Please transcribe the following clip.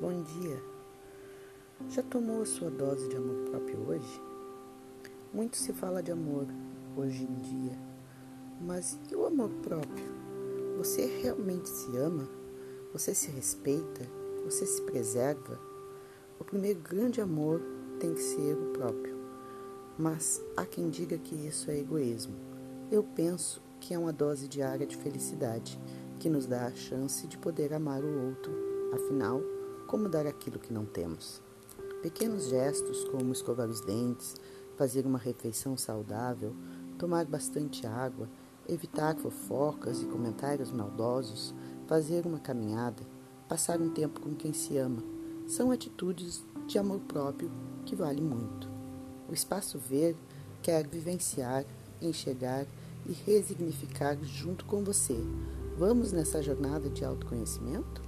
bom dia. Já tomou a sua dose de amor próprio hoje? Muito se fala de amor hoje em dia, mas e o amor próprio? Você realmente se ama? Você se respeita? Você se preserva? O primeiro grande amor tem que ser o próprio. Mas há quem diga que isso é egoísmo. Eu penso que é uma dose diária de felicidade que nos dá a chance de poder amar o outro. Afinal, como dar aquilo que não temos? Pequenos gestos como escovar os dentes, fazer uma refeição saudável, tomar bastante água, evitar fofocas e comentários maldosos, fazer uma caminhada, passar um tempo com quem se ama, são atitudes de amor próprio que vale muito. O espaço ver quer vivenciar, enxergar e resignificar junto com você. Vamos nessa jornada de autoconhecimento?